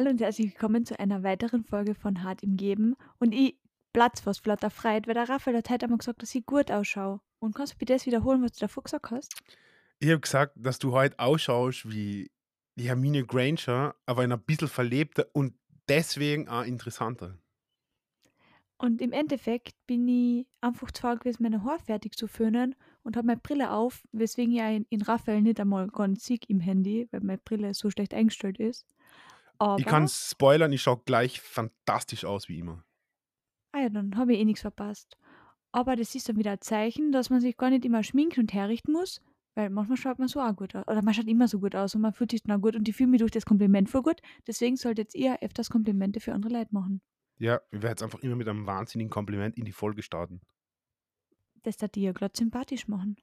Hallo und herzlich willkommen zu einer weiteren Folge von Hart im Geben. Und ich platz fast flotter freit, weil der Raphael hat heute einmal gesagt, dass ich gut ausschaue. Und kannst du bitte das wiederholen, was du davor gesagt hast? Ich habe gesagt, dass du heute ausschaust wie die Hermine Granger, aber ein bisschen verlebter und deswegen auch interessanter. Und im Endeffekt bin ich einfach zu faul gewesen, meine Haare fertig zu föhnen und habe meine Brille auf, weswegen ich in, in Raphael nicht einmal ganz sieg im Handy, weil meine Brille so schlecht eingestellt ist. Aber, Ich kann spoilern, ich schaue gleich fantastisch aus wie immer. ah ja, dann habe ich eh nichts verpasst. Aber das ist dann wieder ein Zeichen, dass man sich gar nicht immer schminken und herrichten muss, weil manchmal schaut man so auch gut aus. Oder man schaut immer so gut aus und man fühlt sich dann auch gut und ich fühle mich durch das Kompliment voll gut. Deswegen solltet ihr öfters Komplimente für andere Leute machen. Ja, ich werde jetzt einfach immer mit einem wahnsinnigen Kompliment in die Folge starten. Das da dir gerade sympathisch machen.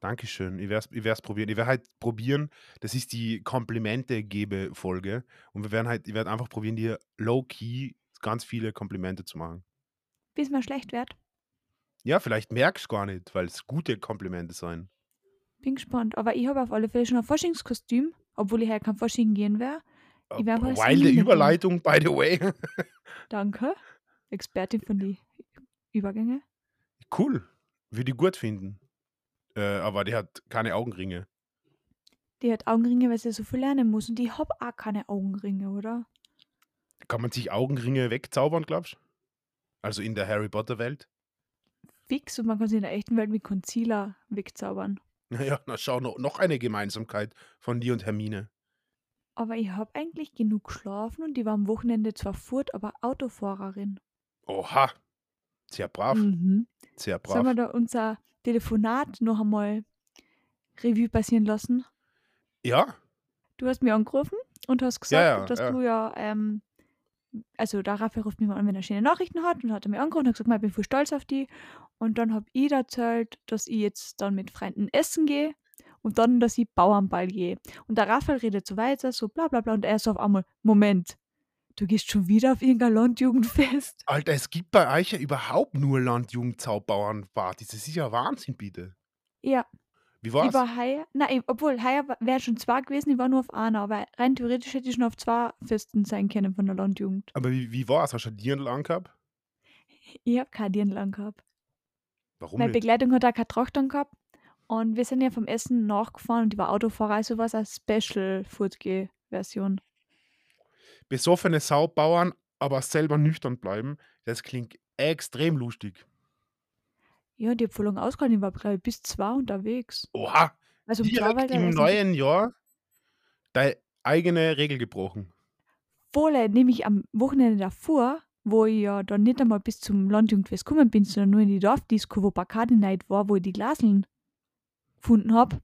Dankeschön. Ich werde es probieren. Ich werde halt probieren, das ist die Komplimente-Gebe-Folge. Und wir werden halt, ich werde einfach probieren, dir low-key ganz viele Komplimente zu machen. Bis man schlecht wird. Ja, vielleicht merkst du gar nicht, weil es gute Komplimente sein. Bin gespannt. Aber ich habe auf alle Fälle schon ein Faschingskostüm, obwohl ich heute kein Fasching gehen werde. Ich werd mal Wilde Selina gehen. Überleitung, by the way. Danke. Expertin von die Übergänge. cool. Würde ich gut finden. Äh, aber die hat keine Augenringe. Die hat Augenringe, weil sie so viel lernen muss. Und ich habe auch keine Augenringe, oder? Kann man sich Augenringe wegzaubern, glaubst du? Also in der Harry Potter-Welt? Fix und man kann sie in der echten Welt mit Concealer wegzaubern. Naja, na schau, noch, noch eine Gemeinsamkeit von dir und Hermine. Aber ich habe eigentlich genug geschlafen und die war am Wochenende zwar furt, aber Autofahrerin. Oha. Sehr brav. Mhm. Sehr Sollen wir brav. da unser Telefonat noch einmal Revue passieren lassen? Ja, Du hast mir angerufen und hast gesagt, Ja, ja, dass ja. du ja, ähm, also der Raphael ruft mich mal an, wenn er schöne Nachrichten hat und hat er mir angerufen und hat gesagt, "Ma, ich bin voll stolz auf die. Und dann habe ich erzählt, dass ich jetzt dann mit Freunden essen gehe und dann, dass ich Bauernball gehe. Und der Raphael redet so weiter, so bla bla bla und er so auf einmal, Moment, du gehst schon wieder auf irgendein Landjugendfest? Alter, es gibt bei euch ja überhaupt nur Landjugendzaubbauernpartys. Das ist ja Wahnsinn, bitte. Ja, Wie ich war's? war heuer, nein, obwohl heuer wäre schon zwei gewesen, ich war nur auf einer, aber rein theoretisch hätte ich schon auf zwei Festen sein können von der Landjugend. Aber wie, wie war's? Hast du ein Dirndl angehabt? Ich habe kein Dirndl angehabt. Warum Meine nicht? Begleitung hat auch keine Tracht angehabt. Und wir sind ja vom Essen nachgefahren und die war Autofahrer, also war es eine Special-Furtge-Version. Besoffene Saubauern, aber selber nüchtern bleiben, das klingt extrem lustig. Ja, die lang ausgehalten, ich war, glaube ich, bis zwei unterwegs. Oha, Also war direkt der im neuen Jahr deine eigene Regel gebrochen. Voll, nämlich am Wochenende davor, wo ich ja dann nicht einmal bis zum Landjugendfest gekommen bin, sondern nur in die Dorfdisco, wo Bacardi Night war, wo ich die Glaseln gefunden habe.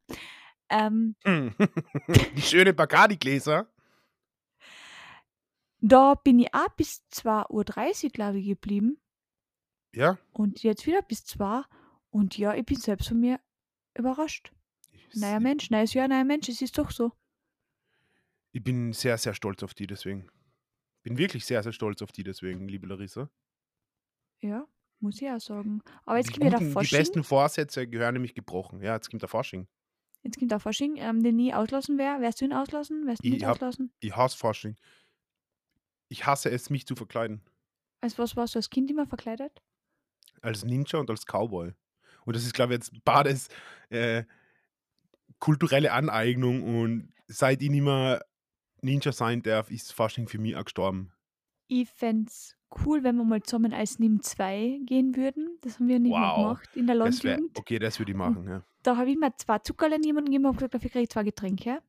Ähm, Hm. Die schöne Bacardi-Gläser. Da bin ich auch bis 2.30 Uhr, glaube ich, geblieben. Ja. Und jetzt wieder bis 2. Und ja, ich bin selbst von mir überrascht. Neuer Mensch, neues Jahr, neuer Mensch, es ist doch so. Ich bin sehr, sehr stolz auf die deswegen. Bin wirklich sehr, sehr stolz auf die deswegen, liebe Larissa. Ja, muss ich auch sagen. Aber jetzt die, kommt ja der guten, die Fasching. besten Vorsätze gehören nämlich gebrochen. Ja, jetzt kommt der Fasching. Jetzt kommt der Fasching, ähm, den ich auslassen wäre. Wärst du ihn auslassen? Wärst du Ich nicht hab- auslassen? Ich hasse Fasching. Ich hasse es, mich zu verkleiden. Als was warst du als Kind immer verkleidet? Als Ninja und als Cowboy. Und das ist, glaube ich, jetzt beides äh, kulturelle Aneignung. Und seit ich nicht mehr Ninja sein darf, ist Fasching für mich auch gestorben. Ich fände es cool, wenn wir mal zusammen als NIM 2 gehen würden. Das haben wir nicht Wow, gemacht in der Landjugend. okay, das würde ich machen. Ja. Da habe ich mir zwei Zuckerlein jemandem gegeben und gesagt, dafür kriege ich zwei Getränke.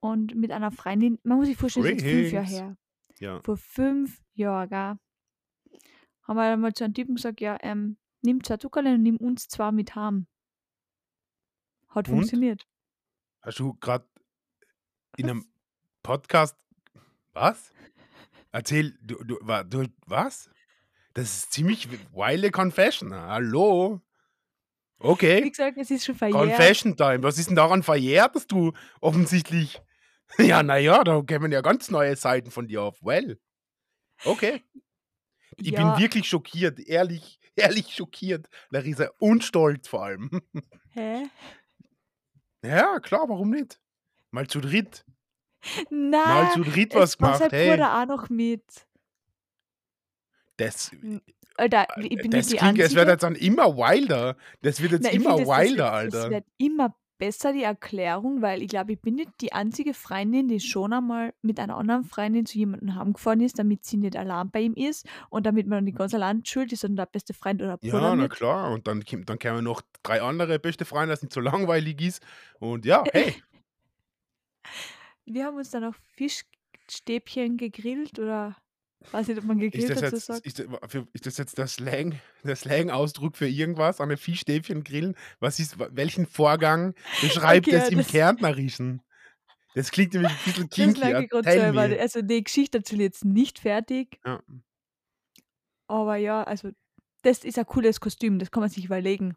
Und mit einer Freundin, man muss sich vorstellen, das ist fünf Jahre her. Ja. Vor fünf Jahren, gell, haben wir mal zu einem Typen gesagt, ja, ähm, nimm zwei Zuckerlein und nimm uns zwei mit heim. Hat Und? funktioniert. Hast du gerade in einem Podcast. Was? Erzähl, du, du, du, was? Das ist ziemlich wilde Confession. Hallo? Wie Okay. gesagt, es ist schon verjährt. Confession Time. Was ist denn daran verjährt, dass du offensichtlich. Ja, naja, da kämen ja ganz neue Seiten von dir auf. Well. Okay. Ich ja, bin wirklich schockiert. Ehrlich, ehrlich schockiert, Larissa. Und stolz vor allem. hä? Ja, klar, warum nicht? Mal zu dritt. Mal Na, zu dritt was gemacht, hey. Bruder auch noch mit. Das Hm, Alter, äh, ich bin nicht das die klingt es wird jetzt dann immer wilder. Das wird jetzt Nein, immer finde, es, es, wilder, es Alter. wird immer besser, die Erklärung, weil ich glaube, ich bin nicht die einzige Freundin, die schon einmal mit einer anderen Freundin zu jemandem heimgefahren ist, damit sie nicht allein bei ihm ist und damit man nicht ganz allein schuld ist und der beste Freund oder Bruder Ja, na mit. klar. Und dann, dann kämen noch drei andere beste Freunde, das nicht so langweilig ist. Und ja, hey, Wir haben uns dann auch Fischstäbchen gegrillt oder weiß nicht, ob man ist gegrillt das dazu jetzt, sagt. ist das, für, ist das jetzt der Slang, der Slang-Ausdruck für irgendwas? Eine Fischstäbchen grillen? Was ist, welchen Vorgang beschreibt Okay, es im das, Kärntnerischen? Das klingt nämlich ein bisschen das kinky. lag ich gerade mir. Also die Geschichte erzähle ich jetzt nicht fertig, Ja. aber ja, also das ist ein cooles Kostüm, das kann man sich überlegen.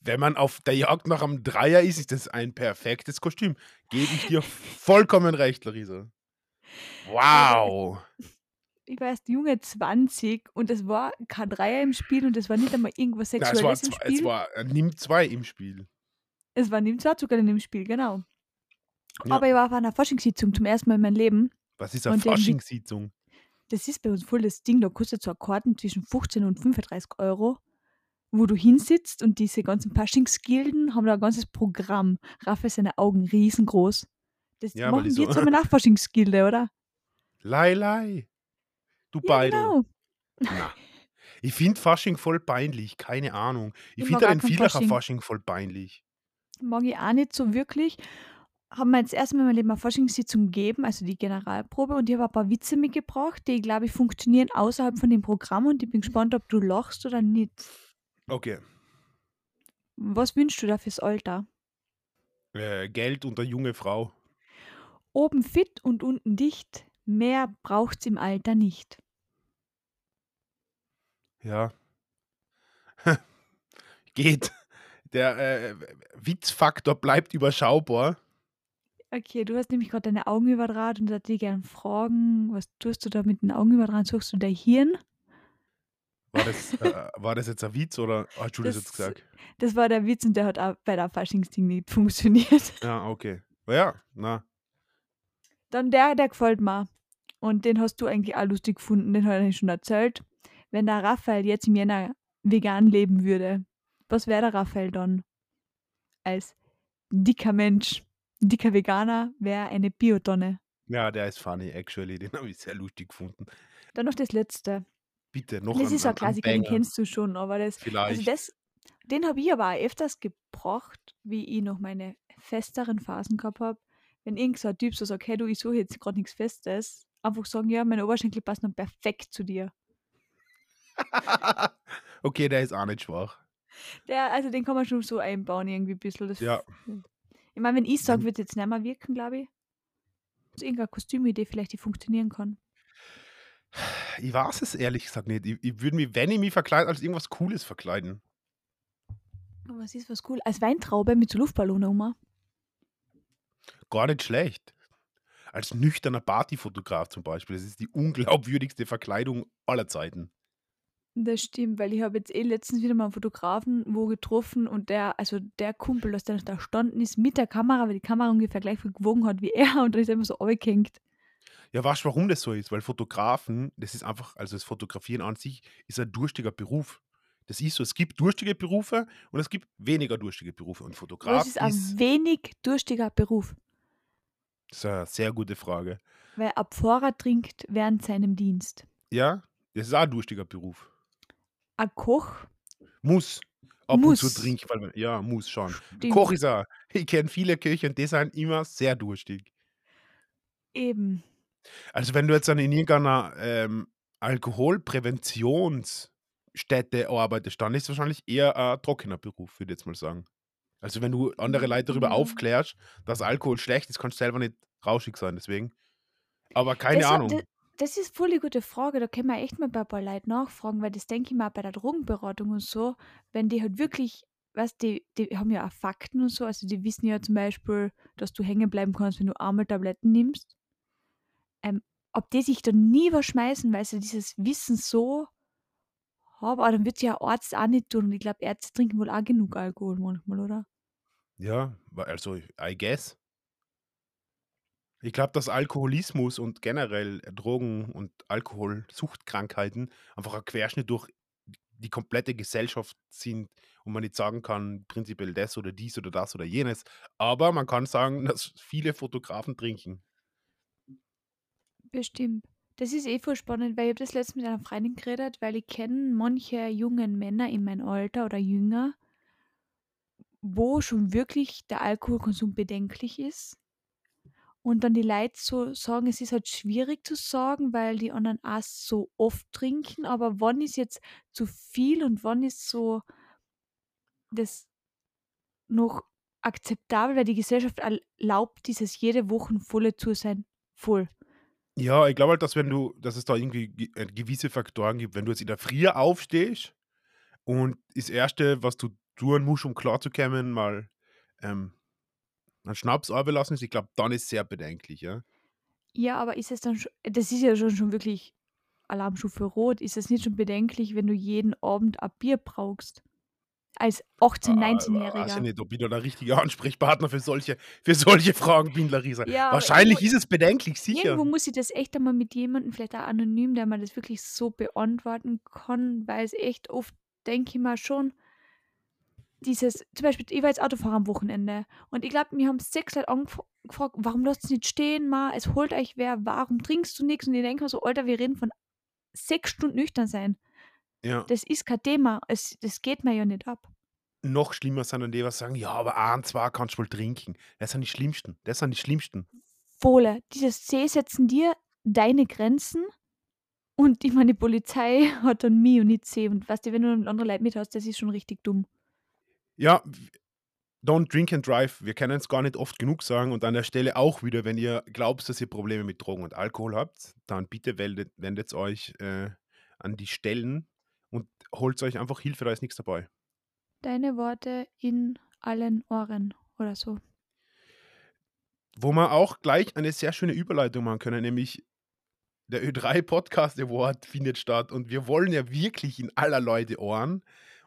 Wenn man auf der Jagd nach einem Dreier ist, ist das ein perfektes Kostüm. Gebe ich dir vollkommen recht, Larissa. Also Wow. ich war erst junge 20 und es war kein Dreier im Spiel und es war nicht einmal irgendwas Na, es war, Sexuelles im zwei, es Spiel. war äh, nimm zwei im Spiel. Es war neben zwei sogar in dem Spiel, genau. Ja. Aber ich war auf einer Forschungssitzung zum ersten Mal in meinem Leben Was ist eine die, Faschingssitzung? das ist bei uns voll das Ding, da kostet so ein Karten zwischen 15 und 35 Euro, wo du hinsitzt und diese ganzen Faschingsgilden haben da ein ganzes Programm. Raphael seine Augen riesengroß. Das Ja, machen wir so. zusammen nach Faschingsgilde, oder? Lei, lei. Du Ja, Beidel. genau. Na. Ich finde Fasching voll peinlich. Keine Ahnung. Ich Ich finde den kein Vielacher Fasching. Fasching voll peinlich. Mag ich auch nicht so wirklich. Haben wir jetzt erstmal in meinem Leben eine Forschungssitzung gegeben, also die Generalprobe, und ich habe ein paar Witze mitgebracht, die, glaube ich, funktionieren außerhalb von dem Programm und ich bin gespannt, ob du lachst oder nicht. Okay. Was wünschst du da fürs Alter? Äh, Geld und eine junge Frau. Oben fit und unten dicht, mehr braucht's im Alter nicht. Ja. Geht. Der äh, Witzfaktor bleibt überschaubar. Okay, du hast nämlich gerade deine Augen überdraht und hätte ich gerne fragen, was tust du da mit den Augen überdraht? Suchst du dein Hirn? War das, äh, war das jetzt ein Witz oder hast du das jetzt gesagt? das war der Witz und der hat auch bei der Faschingsding nicht funktioniert. Ja, okay. Ja, na. Dann der, der gefällt mir. Und den hast du eigentlich auch lustig gefunden, den hat er schon erzählt. Wenn der Raphael jetzt im Jänner vegan leben würde, was wäre der Raphael dann? Als dicker Mensch, dicker Veganer wäre eine Biotonne. Ja, der ist funny, actually. Den habe ich sehr lustig gefunden. Dann noch das letzte. Bitte, noch Das ein, ist ein Klassiker, den kennst du schon, aber das, also Vielleicht. das, den habe ich aber auch öfters gebracht, wie ich noch meine festeren Phasen gehabt habe. Wenn irgend so ein Typ so sagt, hey du, ich suche jetzt gerade nichts Festes, einfach sagen, ja, meine Oberschenkel passen noch perfekt zu dir. okay, der ist auch nicht schwach. Der, also den kann man schon so einbauen, irgendwie ein bisschen. Das, Ja. ich meine, wenn ich sage, Mhm. wird es jetzt nicht mehr wirken, glaube ich. Also irgendeine Kostümidee vielleicht, die funktionieren kann. Ich weiß es ehrlich gesagt nicht. Ich, ich würde mich, wenn ich mich verkleide, als irgendwas Cooles verkleiden. Aber was ist was cool? Als Weintraube mit so Luftballonen um. Gar nicht schlecht. Als nüchterner Partyfotograf zum Beispiel. Das ist die unglaubwürdigste Verkleidung aller Zeiten. Das stimmt, weil ich habe jetzt eh letztens wieder mal einen Fotografen wo getroffen und der, also der Kumpel, dass der noch da gestanden ist mit der Kamera, weil die Kamera ungefähr gleich viel gewogen hat wie er und dann ist er immer so abgehängt. Ja, weißt du, warum das so ist? Weil Fotografen, das ist einfach, also das Fotografieren an sich ist ein durstiger Beruf. Das ist so, es gibt durstige Berufe und es gibt weniger durstige Berufe. Und Fotograf ist ein ist, wenig durstiger Beruf? Das ist eine sehr gute Frage. Weil ein Pfarrer trinkt während seinem Dienst. Ja, das ist auch ein durstiger Beruf. Ein Koch Muss ab und zu muss. trinken, weil man, ja, muss schon. Stimmt. Koch ist er. Ich kenne viele Köche und die sind immer sehr durstig. Eben. Also wenn du jetzt dann in irgendeiner ähm, Alkoholpräventionsstätte arbeitest, dann ist es wahrscheinlich eher ein trockener Beruf, würde ich jetzt mal sagen. Also wenn du andere Leute darüber Ja. aufklärst, dass Alkohol schlecht ist, kannst du selber nicht rauschig sein, deswegen. Aber keine Das, Ahnung. das, das ist voll die gute Frage. Da können wir echt mal bei ein paar Leuten nachfragen, weil das denke ich mal bei der Drogenberatung und so, wenn die halt wirklich, weißt die, die haben ja auch Fakten und so, also die wissen ja zum Beispiel, dass du hängen bleiben kannst, wenn du einmal Tabletten nimmst. Ähm, ob die sich da nie was schmeißen, weil sie dieses Wissen so haben, aber dann wird ja Arzt auch nicht tun. Und ich glaube, Ärzte trinken wohl auch genug Alkohol manchmal, oder? Ja, also I guess. Ich glaube, dass Alkoholismus und generell Drogen und Alkoholsuchtkrankheiten einfach ein Querschnitt durch die komplette Gesellschaft sind und man nicht sagen kann, prinzipiell das oder dies oder das oder jenes. Aber man kann sagen, dass viele Fotografen trinken. Bestimmt. Das ist eh voll spannend, weil ich habe das letztens mit einer Freundin geredet, weil ich kenne manche jungen Männer in meinem Alter oder jünger, wo schon wirklich der Alkoholkonsum bedenklich ist. Und dann die Leute so sagen, es ist halt schwierig zu sagen, weil die anderen auch so oft trinken, aber wann ist jetzt zu viel und wann ist so das noch akzeptabel, weil die Gesellschaft erlaubt dieses jede Woche volle zu sein, voll. Ja, ich glaube halt, dass wenn du, dass es da irgendwie ge- äh, gewisse Faktoren gibt, wenn du jetzt in der Früh aufstehst und das Erste, was du tun musst, um klarzukommen, mal ähm, einen Schnaps lassen ist, ich glaube, dann ist es sehr bedenklich, ja. Ja, aber ist es dann schon, das ist ja schon, schon wirklich Alarmstufe Rot. Ist es nicht schon bedenklich, wenn du jeden Abend ein Bier brauchst? Als 18-, Ah, weiß ich 19-Jähriger. nicht, ob ich da der richtige Ansprechpartner für solche, für solche Fragen bin, Larissa. Ja, Wahrscheinlich irgendwo, ist es bedenklich, sicher. irgendwo muss ich das echt einmal mit jemandem, vielleicht auch anonym, der mir das wirklich so beantworten kann, weil es echt oft, denke ich mal schon, dieses, zum Beispiel, ich war jetzt Autofahrer am Wochenende und ich glaube, mir haben sechs Leute angefragt, warum lasst ihr nicht stehen, ma, es holt euch wer, warum trinkst du nichts? Und ich denke mir so, Alter, wir reden von sechs Stunden nüchtern sein. Ja. Das ist kein Thema, es, das geht mir ja nicht ab. Noch schlimmer sind dann die, was sagen, ja, aber ein, zwei kannst du wohl trinken. Das sind die Schlimmsten. Das sind die Schlimmsten. Wohle, dieses C setzen dir deine Grenzen und ich meine, die Polizei hat dann mich und nicht C. Und weißt du, wenn du andere Leute mit hast, das ist schon richtig dumm. Ja, don't drink and drive. Wir können es gar nicht oft genug sagen. Und an der Stelle auch wieder, wenn ihr glaubt, dass ihr Probleme mit Drogen und Alkohol habt, dann bitte wendet, wendet euch äh, an die Stellen und holt euch einfach Hilfe, da ist nichts dabei. Deine Worte in allen Ohren oder so. Wo wir auch gleich eine sehr schöne Überleitung machen können, nämlich der Ö3 Podcast Award findet statt und wir wollen ja wirklich in aller Leute Ohren.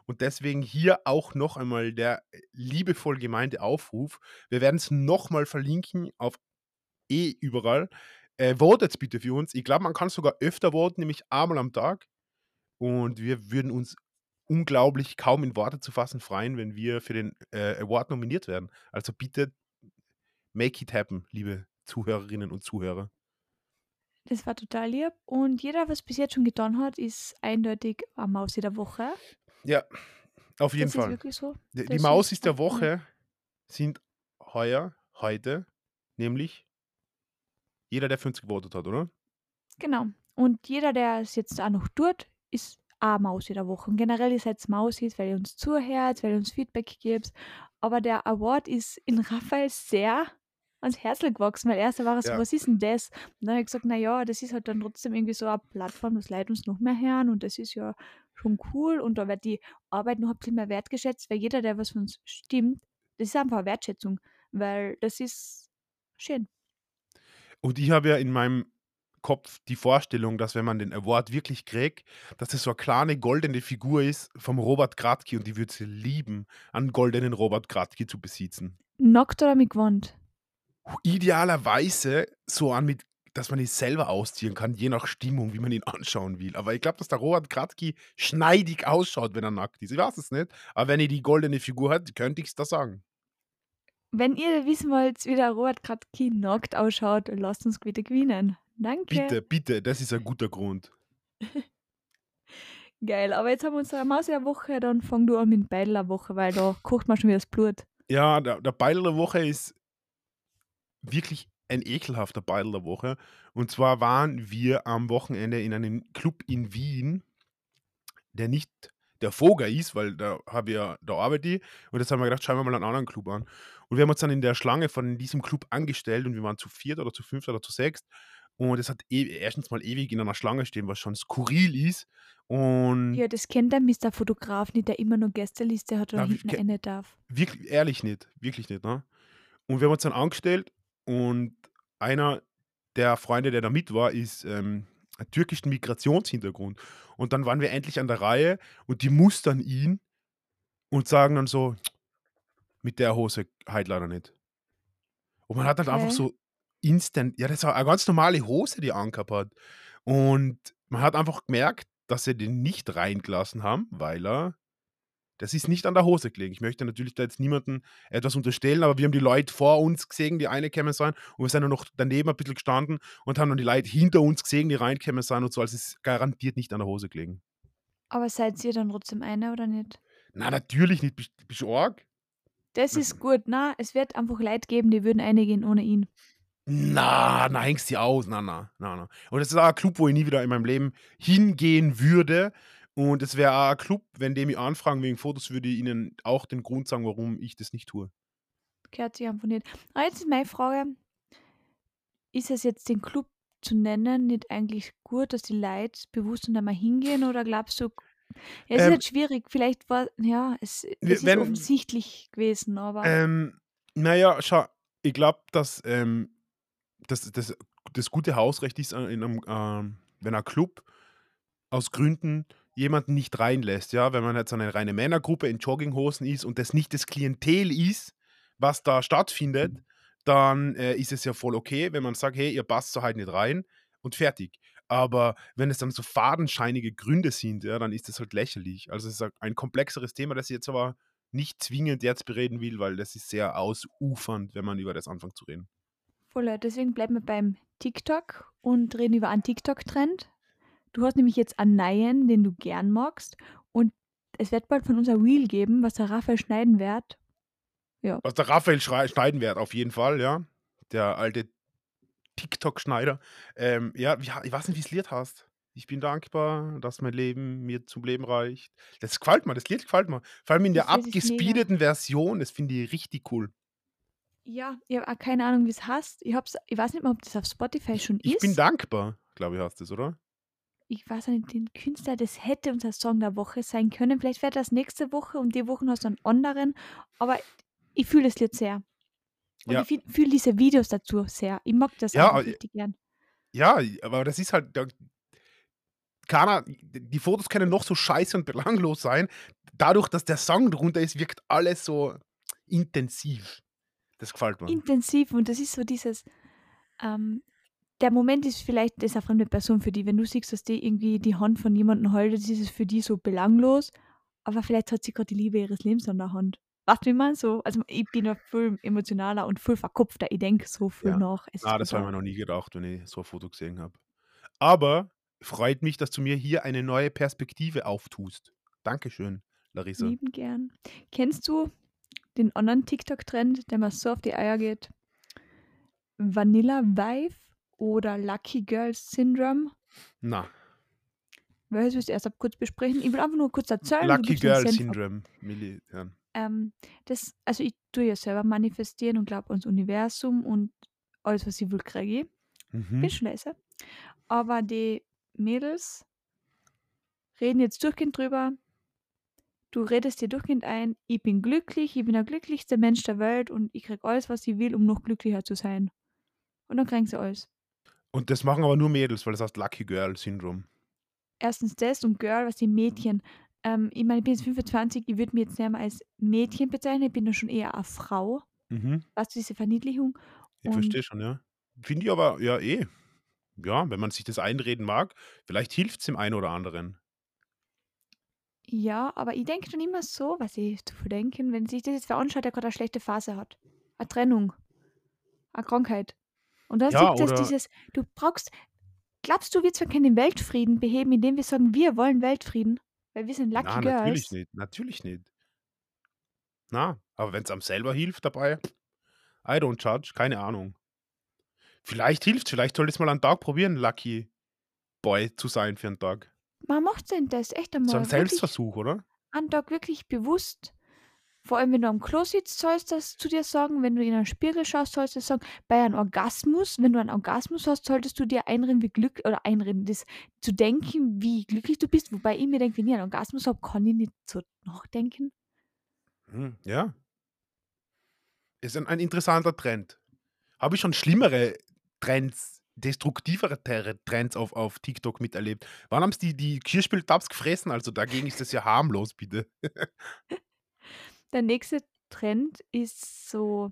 Und deswegen hier auch noch einmal der liebevoll gemeinte Aufruf. Wir werden es nochmal verlinken auf eh überall. Äh, votet bitte für uns. Ich glaube, man kann sogar öfter voten, nämlich einmal am Tag. Und wir würden uns unglaublich kaum in Worte zu fassen freuen, wenn wir für den äh, Award nominiert werden. Also bitte make it happen, liebe Zuhörerinnen und Zuhörer. Das war total lieb. Und jeder, was bis jetzt schon getan hat, ist eindeutig eine Maus der Woche. Ja, auf jeden das ist Fall. wirklich so. Die, die Maus ist ist der cool. Woche sind heuer, heute, nämlich jeder, der 50 gewotet hat, oder? Genau. Und jeder, der es jetzt auch noch tut, ist auch Maus der Woche. Und generell ist jetzt Maus, weil ihr uns zuhört, weil ihr uns Feedback gebt. Aber der Award ist in Raphael sehr ans Herz gewachsen, weil erst war er so, Ja. was ist denn das? Und dann habe ich gesagt, naja, das ist halt dann trotzdem irgendwie so eine Plattform, das Leute uns noch mehr hören und das ist ja schon cool und da wird die Arbeit noch ein bisschen mehr wertgeschätzt, weil jeder, der was von uns stimmt, das ist einfach eine Wertschätzung, weil das ist schön. Und ich habe ja in meinem Kopf die Vorstellung, dass wenn man den Award wirklich kriegt, dass das so eine kleine goldene Figur ist vom Robert Kratky und die würde sie lieben, einen goldenen Robert Kratky zu besitzen. Nackt oder mit Gewand? Idealerweise so an mit, dass man ihn selber ausziehen kann, je nach Stimmung, wie man ihn anschauen will. Aber ich glaube, dass der Robert Kratky schneidig ausschaut, wenn er nackt ist. Ich weiß es nicht. Aber wenn ich die goldene Figur hat, könnte ich es da sagen. Wenn ihr wissen wollt, wie der Robert Kratky nackt ausschaut, lasst uns wieder gewinnen. Danke. Bitte, bitte, das ist ein guter Grund. Geil, aber jetzt haben wir unsere Maus der Woche, dann fang du an mit Beidel der Woche, weil da kocht man schon wieder das Blut. Ja, der, der Beidel der Woche ist wirklich ein ekelhafter Beidel der Woche. Und zwar waren wir am Wochenende in einem Club in Wien, der nicht der Vogel ist, weil da habe ich ja, da arbeite ich. Und jetzt haben wir gedacht, schauen wir mal einen anderen Club an. Und wir haben uns dann in der Schlange von diesem Club angestellt und wir waren zu viert oder zu fünft oder zu sechst. Und es hat e erstens mal ewig in einer Schlange stehen, was schon skurril ist. Und Ja, das kennt der Mr. Fotograf nicht, der immer nur Gästeliste hat und hinten eine darf. Wirklich, ehrlich nicht, wirklich nicht. Ne? Und wir haben uns dann angestellt und einer der Freunde, der da mit war, ist ähm, türkischen Migrationshintergrund. Und dann waren wir endlich an der Reihe und die mustern ihn und sagen dann so, mit der Hose halt leider nicht. Und man hat halt einfach Hä? so instant ja, das war eine ganz normale Hose, die angehabt hat. Und man hat einfach gemerkt, dass sie den nicht reingelassen haben, weil er das ist nicht an der Hose gelegen. Ich möchte natürlich da jetzt niemandem etwas unterstellen, aber wir haben die Leute vor uns gesehen, die reingekommen sind und wir sind dann noch daneben ein bisschen gestanden und haben dann die Leute hinter uns gesehen, die reingekommen sind und so, also es ist garantiert nicht an der Hose gelegen. Aber seid ihr dann trotzdem eine oder nicht? Na, natürlich nicht. Bist bist du arg? Das ist gut, na, es wird einfach Leute geben, die würden eingehen ohne ihn. Na, na, hängst die aus. Na, na, na, na. Und das ist auch ein Club, wo ich nie wieder in meinem Leben hingehen würde. Und es wäre auch ein Club, wenn die mich anfragen wegen Fotos, würde ich ihnen auch den Grund sagen, warum ich das nicht tue. Gehört sich einfach nicht. Aber jetzt ist meine Frage: Ist es jetzt den Club zu nennen nicht eigentlich gut, dass die Leute bewusst und einmal hingehen oder glaubst du ja, es ist Ähm, halt schwierig. Vielleicht war ja, es es ist wenn, offensichtlich gewesen, aber ähm, naja, schau, ich glaube, dass ähm, das, das, das gute Hausrecht ist, äh, in einem, ähm, wenn ein Club aus Gründen jemanden nicht reinlässt, ja, wenn man jetzt eine reine Männergruppe in Jogginghosen ist und das nicht das Klientel ist, was da stattfindet, dann äh, ist es ja voll okay, wenn man sagt, hey, ihr passt so halt nicht rein und fertig. Aber wenn es dann so fadenscheinige Gründe sind, ja, dann ist das halt lächerlich. Also es ist ein komplexeres Thema, das ich jetzt aber nicht zwingend jetzt bereden will, weil das ist sehr ausufernd, wenn man über das anfängt zu reden. voll. Deswegen bleiben wir beim TikTok und reden über einen TikTok-Trend. Du hast nämlich jetzt einen neuen, den du gern magst. Und es wird bald von uns ein Reel geben, was der Raphael schneiden wird. Ja, Was der Raphael schneiden wird, auf jeden Fall, ja. Der alte TikTok-Schneider. Ähm, ja, ich weiß nicht, wie es Lied hast. Ich bin dankbar, dass mein Leben mir zum Leben reicht. Das gefällt mir, das Lied gefällt mir. Vor allem in der abgespeedeten Version, das finde ich richtig cool. Ja, ich habe auch keine Ahnung, wie es heißt. Ich, hab's, ich weiß nicht mal, ob das auf Spotify schon Ich bin ist. dankbar, glaube ich, hast es, oder? Ich weiß nicht, den Künstler, das hätte unser Song der Woche sein können. Vielleicht wird das nächste Woche und die Wochen hast du einen anderen. Aber ich fühle das Lied sehr. Und Ja, ich fühle diese Videos dazu sehr. Ich mag das ja, äh, richtig gern. ja, aber das ist halt, da- keiner, die Fotos können noch so scheiße und belanglos sein. Dadurch, dass der Song drunter ist, wirkt alles so intensiv. Das gefällt mir. Intensiv und das ist so dieses, ähm, der Moment ist vielleicht, das ist eine fremde Person für die, wenn du siehst, dass die irgendwie die Hand von jemandem haltet, ist es für die so belanglos, aber vielleicht hat sie gerade die Liebe ihres Lebens an der Hand. Weißt du, wie man so, also ich bin ja viel emotionaler und viel verkopfter, ich denke so viel Ja. nach. Es Ah, das habe ich mir noch nie gedacht, wenn ich so ein Foto gesehen habe. Aber freut mich, dass du mir hier eine neue Perspektive auftust. Dankeschön, Larissa. Lieben gern. Kennst du den anderen TikTok-Trend, der mir so auf die Eier geht? Vanilla Vibe oder Lucky Girl Syndrome? Na, Weil ich es erst ab kurz besprechen. Ich will einfach nur kurz erzählen. Lucky Girl. Syndrome. Milli, ja. Ähm, das, also ich tue ja selber manifestieren und glaube ans Universum und alles, was ich will, kriege ich. Bin Mhm. schon leise. Aber die Mädels reden jetzt durchgehend drüber. Du redest dir durchgehend ein, ich bin glücklich, ich bin der glücklichste Mensch der Welt und ich krieg alles, was ich will, um noch glücklicher zu sein. Und dann kriegen sie alles. Und das machen aber nur Mädels, weil das heißt Lucky Girl Syndrome. Erstens das und Girl, was die Mädchen. Ähm, ich meine, ich bin jetzt 25, ich würde mich jetzt nicht mehr als Mädchen bezeichnen, ich bin ja schon eher eine Frau. Mhm. Weißt du, diese Verniedlichung. Ich verstehe schon, ja. Finde ich aber, ja, eh. Ja, wenn man sich das einreden mag, vielleicht hilft es dem einen oder anderen. ja, aber ich denke dann immer so, was ich zu denken, wenn sich das jetzt wer anschaut, der gerade eine schlechte Phase hat. Eine Trennung, eine Krankheit. Und dann Ja, sieht das oder dieses, du brauchst, glaubst du, wir zwei können den Weltfrieden beheben, indem wir sagen, wir wollen Weltfrieden? Weil wir sind Lucky na, natürlich Girls. nicht. Natürlich nicht. Na, aber wenn es einem selber hilft dabei, I don't judge, keine Ahnung. Vielleicht hilft vielleicht soll ich mal einen Tag probieren, Lucky Boy zu sein für einen Tag. Man macht denn das echt So ein einmal Selbstversuch, oder? einen Tag wirklich bewusst. Vor allem, wenn du am Klo sitzt, sollst du das zu dir sagen. Wenn du in einen Spiegel schaust, sollst du das sagen. Bei einem Orgasmus, wenn du einen Orgasmus hast, solltest du dir einreden, wie glücklich, oder einreden, das zu denken, wie glücklich du bist. Wobei ich mir denke, wenn ich einen Orgasmus habe, kann ich nicht so nachdenken. Hm, ja. Ist ein, ein interessanter Trend. Habe ich schon schlimmere Trends, destruktivere Trends auf, auf TikTok miterlebt. Wann haben sie die, die Kirschspieltabs gefressen? Also dagegen ist das ja harmlos, bitte. Der nächste Trend ist so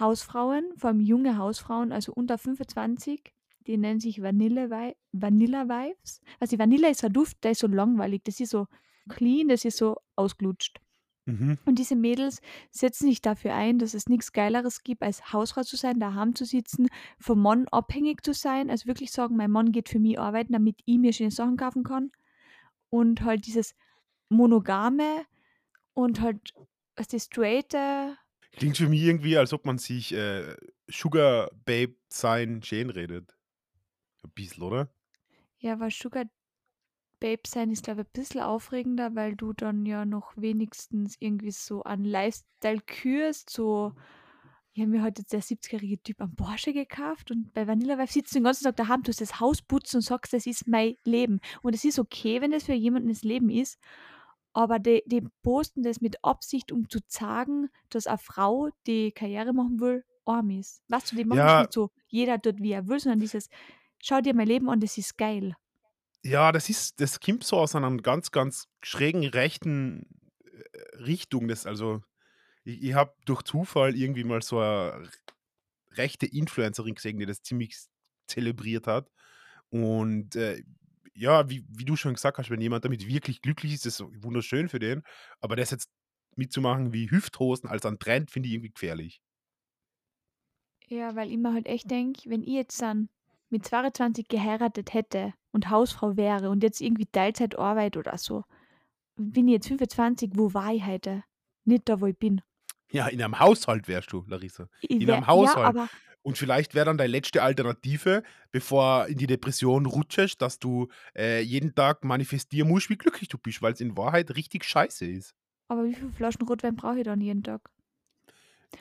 Hausfrauen, vor allem junge Hausfrauen, also unter 25, die nennen sich Vanille Vi Vanilla Vibes. Also die Vanille ist ein Duft, der ist so langweilig, das ist so clean, das ist so ausgelutscht. Mhm. Und diese Mädels setzen sich dafür ein, dass es nichts Geileres gibt, als Hausfrau zu sein, daheim zu sitzen, vom Mann abhängig zu sein, also wirklich sagen, mein Mann geht für mich arbeiten, damit ich mir schöne Sachen kaufen kann. Und halt dieses Monogame und halt was die straighte Klingt für mich irgendwie, als ob man sich äh, Sugar Babe sein schön redet. Ein bisschen, oder? Ja, weil Sugar Babe sein ist, glaube ich, ein bisschen aufregender, weil du dann ja noch wenigstens irgendwie so an Lifestyle kürst, so ich habe mir heute der 70-jährige Typ am Porsche gekauft und bei Vanilla Wife sitzt du den ganzen Tag daheim, tust das Haus putzen und sagst, das ist mein Leben. Und es ist okay, wenn das für jemanden das Leben ist, aber die, die posten das mit Absicht, um zu zeigen, dass eine Frau, die Karriere machen will, arm ist. Weißt du, die machen das Ja, nicht so, jeder tut, wie er will, sondern dieses, schau dir mein Leben an, das ist geil. ja, das ist, das kommt so aus einer ganz, ganz schrägen rechten äh, Richtung. Das, also, ich, ich habe durch Zufall irgendwie mal so eine rechte Influencerin gesehen, die das ziemlich zelebriert hat. Und äh, ja, wie, wie du schon gesagt hast, wenn jemand damit wirklich glücklich ist, ist das wunderschön für den. Aber das jetzt mitzumachen wie Hüfthosen als ein Trend, finde ich irgendwie gefährlich. Ja, weil ich mir halt echt denke, wenn ich jetzt dann mit 22 geheiratet hätte und Hausfrau wäre und jetzt irgendwie Teilzeit arbeite oder so, bin ich jetzt 25, wo war ich heute? Nicht da, wo ich bin. Ja, in einem Haushalt wärst du, Larissa. In wär, einem ja, Haushalt. aber, Und vielleicht wäre dann deine letzte Alternative, bevor in die Depression rutschest, dass du äh, jeden Tag manifestieren musst, wie glücklich du bist, weil es in Wahrheit richtig scheiße ist. aber wie viele Flaschen Rotwein brauche ich dann jeden Tag?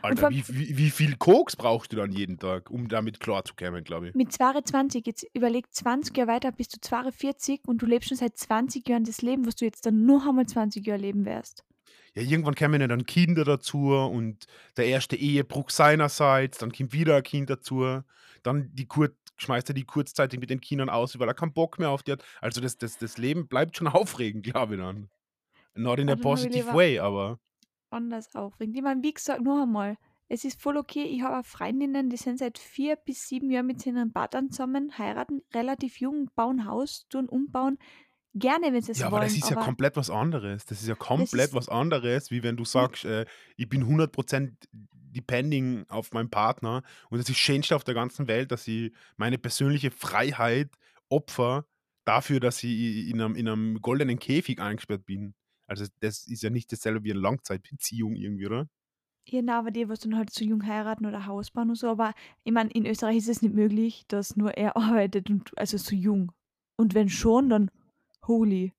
Alter, wie, wie, wie viel Koks brauchst du dann jeden Tag, um damit klarzukommen, glaube ich. mit 22, jetzt überleg 20 Jahre weiter, bist du 42 und du lebst schon seit 20 Jahren das Leben, was du jetzt dann nur einmal 20 Jahre leben wirst. Ja, irgendwann kommen ja dann Kinder dazu und der erste Ehebruch seinerseits, dann kommt wieder ein Kind dazu, dann die Kur schmeißt er die kurzzeitig mit den Kindern aus, weil er keinen Bock mehr auf die hat. Also das, das, das Leben bleibt schon aufregend, glaube ich dann. Not in a ich positive way, aber anders aufregend. Ich meine, wie gesagt, noch einmal, es ist voll okay. Ich habe Freundinnen, die sind seit vier bis sieben Jahren mit ihren Partnern zusammen, heiraten relativ jung, bauen Haus, tun umbauen. Gerne, wenn sie es Ja, aber das wollen, ist ja aber komplett was anderes. Das ist ja komplett ist was anderes, wie wenn du sagst, äh, ich bin 100% depending auf meinen Partner und das ist Schönste auf der ganzen Welt, dass ich meine persönliche Freiheit opfer dafür, dass ich in einem, in einem goldenen Käfig eingesperrt bin. Also das ist ja nicht dasselbe wie eine Langzeitbeziehung irgendwie, oder? Genau, aber die, was dann halt zu jung heiraten oder Haus bauen und so. Aber ich meine, in Österreich ist es nicht möglich, dass nur er arbeitet und also so jung. Und wenn schon, dann holy.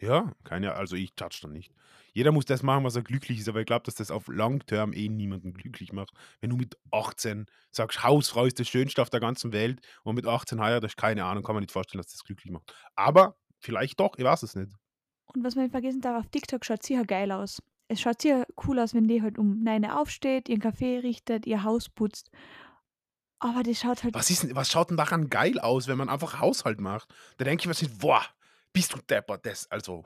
Ja, keine, also ich touch da nicht. Jeder muss das machen, was er glücklich ist, aber ich glaube, dass das auf Long Term eh niemanden glücklich macht. Wenn du mit 18 sagst, Hausfrau ist das Schönste auf der ganzen Welt und mit 18 heiratest, keine Ahnung, kann man nicht vorstellen, dass das glücklich macht. Aber vielleicht doch, ich weiß es nicht. Und was man nicht vergessen darf, auf TikTok schaut sicher geil aus. Es schaut sicher cool aus, wenn die halt um 9 Uhr aufsteht, ihren Kaffee richtet, ihr Haus putzt. Aber das schaut halt, Was, ist, was schaut denn daran geil aus, wenn man einfach Haushalt macht? Da denke ich mir boah, bist du deppert, das, also,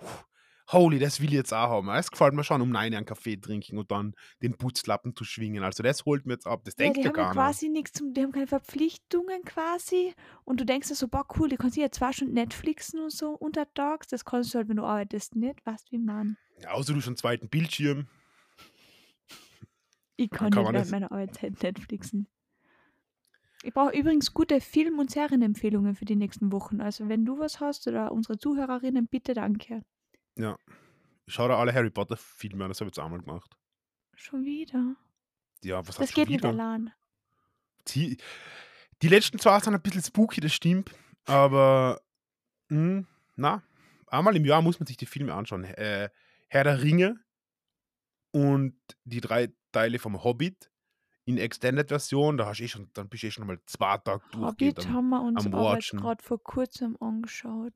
holy, das will ich jetzt auch haben. Es gefällt mir schon, um 9 Uhr einen Kaffee trinken und dann den Putzlappen zu schwingen. Also das holt mir jetzt ab, das ja, denkt die ja haben ja keiner. quasi nichts zum, die haben keine Verpflichtungen quasi. Und du denkst dir so, boah, cool, die kannst ja zwei Stunden Netflixen und so untertags. Das kannst du halt, wenn du arbeitest, nicht. Weißt wie man. Ja, außer du schon einen zweiten Bildschirm, Ich kann kann nicht während meiner Arbeitszeit Netflixen. Ich brauche übrigens gute Film- und Serienempfehlungen für die nächsten Wochen. Also wenn du was hast oder unsere Zuhörerinnen, bitte danke. Ja. Schau dir alle Harry Potter Filme an, das habe ich jetzt einmal gemacht. Schon wieder. Ja, was Das schon geht nicht wieder? allein. Die, die letzten zwei sind ein bisschen spooky, das stimmt. Aber, mh, na, einmal im Jahr muss man sich die Filme anschauen. Äh, Herr der Ringe und die drei Teile vom Hobbit in Extended-Version. Da hast du eh schon, dann bist du eh schon mal zwei Tage Hobbit am, haben wir uns aber jetzt gerade vor kurzem angeschaut.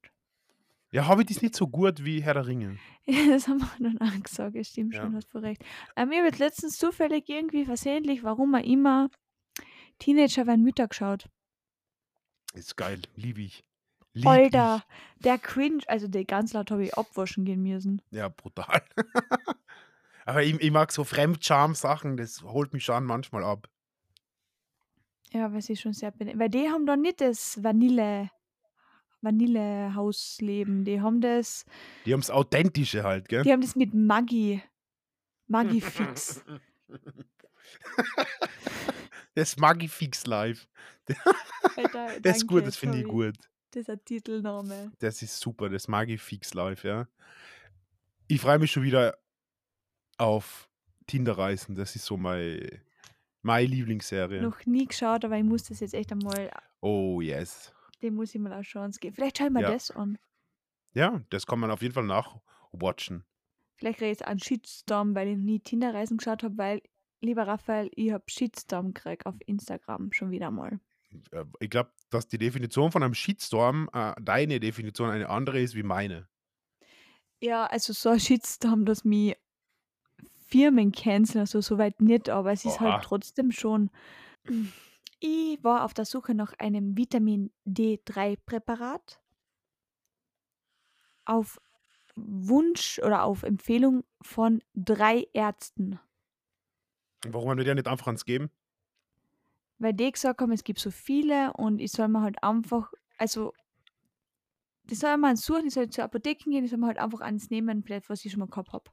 Ja, Hobbit ist nicht so gut wie Herr der Ringe. Ja, das haben wir dann auch gesagt. Ja, stimmt Ja. schon, hast du recht. Ich habe jetzt letztens zufällig irgendwie versehentlich, warum er immer Teenager werden Mütter geschaut. Ist geil, liebe ich. Lieb Alter, ich. der Cringe, also der ganz laut habe ich abwaschen gehen müssen. Ja, brutal. Aber ich, ich mag so Fremdscham-Sachen, das holt mich schon manchmal ab. Ja, weil sie schon sehr bene weil die haben da nicht das Vanille Vanillehausleben. Die haben das Die haben's Authentische halt, gell? die haben das mit Maggi. Maggi Fix. Das Magifix Live. Alter, Das ist gut, danke, das finde ich gut. Das ist ein Titelname. Das ist super, das Magifix Live, ja. Ich freue mich schon wieder auf Tinder-Reisen. Das ist so mein meine Lieblingsserie. Noch nie geschaut, aber ich muss das jetzt echt einmal Oh, yes. dem muss ich mal eine Chance geben. Vielleicht schaue ich mir Ja. das an. Ja, das kann man auf jeden Fall nachwatchen. Vielleicht kriege ich jetzt einen Shitstorm, weil ich nie Tinder-Reisen geschaut habe, weil, lieber Raphael, ich habe Shitstorm gekriegt auf Instagram schon wieder mal. Äh, Ich glaube, dass die Definition von einem Shitstorm, äh, deine Definition eine andere ist wie meine. Ja, also so ein Shitstorm, dass mich Firmen canceln, also soweit nicht, aber es ist Oha. halt trotzdem schon. Ich war auf der Suche nach einem Vitamin D3-Präparat. Auf Wunsch oder auf Empfehlung von drei Ärzten. Warum haben wir dir nicht einfach ans geben? Weil die gesagt haben, es gibt so viele und ich soll mir halt einfach, also, die soll mal suchen, ich soll zur Apotheke gehen, ich soll mir halt einfach eins nehmen, vielleicht, was ich schon mal gehabt habe.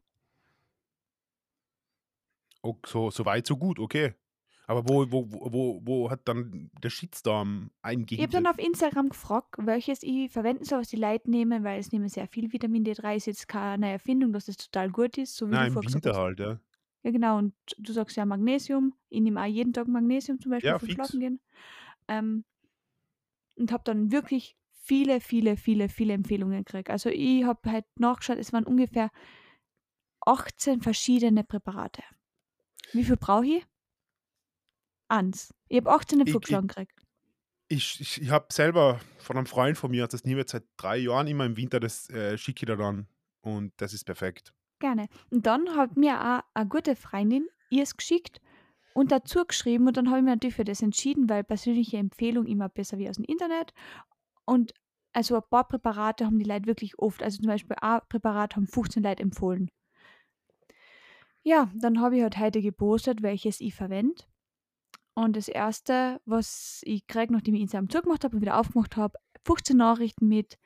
Oh, so, so weit, so gut, okay. Aber wo, wo, wo, wo, hat dann der Shitstorm Ich habe dann auf Instagram gefragt, welches ich verwenden soll, was die Leute nehmen, weil es nehmen sehr viel Vitamin D3, ist jetzt keine Erfindung, dass das total gut ist, so wie Nein, du im Winter halt, ja. Ja, genau, und du sagst ja Magnesium. Ich nehme auch jeden Tag Magnesium zum Beispiel Ja, fix. Schlafen gehen. Ähm, und habe dann wirklich viele, viele, viele, viele Empfehlungen gekriegt. Also ich habe halt nachgeschaut, es waren ungefähr 18 verschiedene Präparate. Wie viel brauche ich? Eins. Ich habe 18 Ich- ich- vorgeschlagen gekriegt. Ich, ich, ich habe selber von einem Freund von mir, hat das nie mehr seit drei Jahren immer im Winter, das äh, schicke ich da dann. Und das ist perfekt. Gerne. Und dann hat mir auch eine gute Freundin ihr es geschickt und dazu geschrieben und dann habe ich mich natürlich für das entschieden, weil persönliche Empfehlung immer besser wie aus dem Internet. Und also ein paar Präparate haben die Leute wirklich oft, also zum Beispiel ein Präparat haben 15 Leute empfohlen. Ja, dann habe ich halt heute gepostet, welches ich verwende. Und das erste, was ich kriege, nachdem ich Instagram zugemacht habe und wieder aufgemacht habe, 15 Nachrichten mit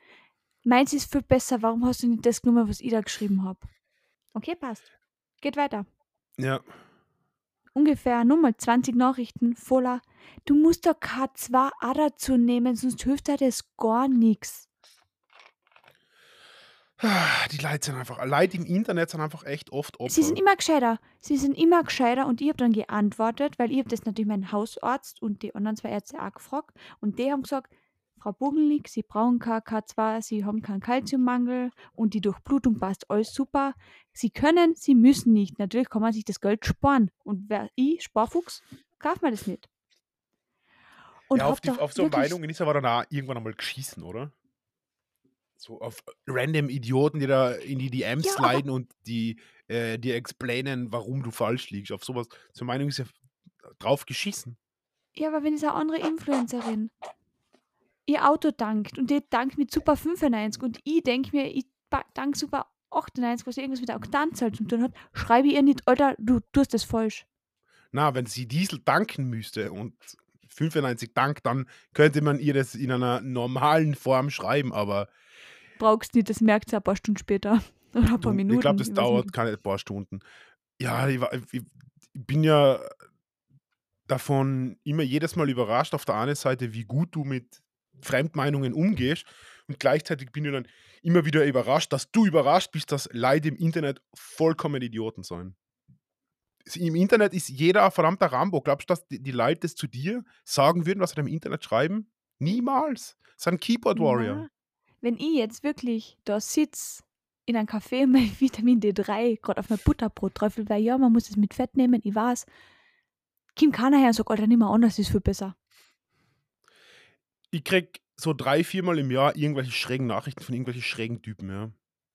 Meins ist viel besser, warum hast du nicht das genommen, was ich da geschrieben habe? Okay, passt. Geht weiter. Ja. Ungefähr nochmal 20 Nachrichten voller. Du musst doch K2 auch dazu nehmen, sonst hilft dir das gar nichts. Die Leute sind einfach, Leute im Internet sind einfach echt oft Opfer. Sie sind immer gescheiter. Sie sind immer gescheiter und ich habe dann geantwortet, weil ich habe das natürlich meinen Hausarzt und die anderen zwei Ärzte auch gefragt und die haben gesagt, Frau Bugelnick, Sie brauchen kein K2, Sie haben keinen Kalziummangel und die Durchblutung passt alles super. Sie können, Sie müssen nicht. Natürlich kann man sich das Geld sparen. Und wer ich, Sparfuchs, kauft mir das nicht. Und ja, auf, die, auf so Meinungen ist aber dann auch irgendwann einmal geschissen, oder? So auf random Idioten, die da in die DMs Ja, sliden und die äh, dir explainen, warum du falsch liegst. Auf sowas, so Meinung ist ja drauf geschissen. Ja, aber wenn es eine andere Influencerin ihr Auto dankt und die dankt mit Super 95 und ich denke mir, ich dank Super 98, was irgendwas mit der Oktanzahl zu tun hat, schreibe ich ihr nicht, Alter, du tust das falsch. Na, wenn sie Diesel danken müsste und 95 dankt, dann könnte man ihr das in einer normalen Form schreiben, aber Brauchst nicht, das merkt sie ein paar Stunden später. Oder ein paar Minuten. ich glaube, das weiß dauert keine paar Stunden. Ja, ich, war- ich, ich bin ja davon immer jedes Mal überrascht auf der einen Seite, wie gut du mit Fremdmeinungen umgehst und gleichzeitig bin ich dann immer wieder überrascht, dass du überrascht bist, dass Leute im Internet vollkommen Idioten sind. Im Internet ist jeder ein verdammter Rambo. Glaubst du, dass die, Leute das zu dir sagen würden, was sie im Internet schreiben? Niemals. Das ein Keyboard Warrior. Na, wenn ich jetzt wirklich da sitze in einem Café mein Vitamin D3 gerade auf mein Butterbrot träufel, weil ja, man muss es mit Fett nehmen, ich weiß. Kim keiner her und sagt, Alter, nicht mehr anders, ist viel besser. ich krieg so drei, viermal im Jahr irgendwelche schrägen Nachrichten von irgendwelchen schrägen Typen, ja.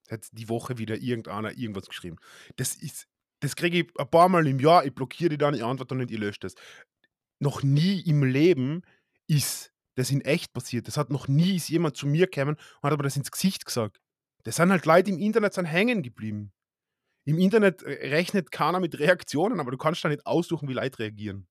Hat die Woche wieder irgendeiner irgendwas geschrieben. Das ist, das kriege ich ein paar Mal im Jahr, ich blockiere die dann, ich antworte nicht, ich lösche das. Noch nie im Leben ist das in echt passiert. Das hat noch nie ist jemand zu mir gekommen und hat aber das ins Gesicht gesagt. Das sind halt Leute im Internet sind hängen geblieben. Im Internet äh, rechnet keiner mit Reaktionen, aber du kannst da nicht aussuchen, wie Leute reagieren.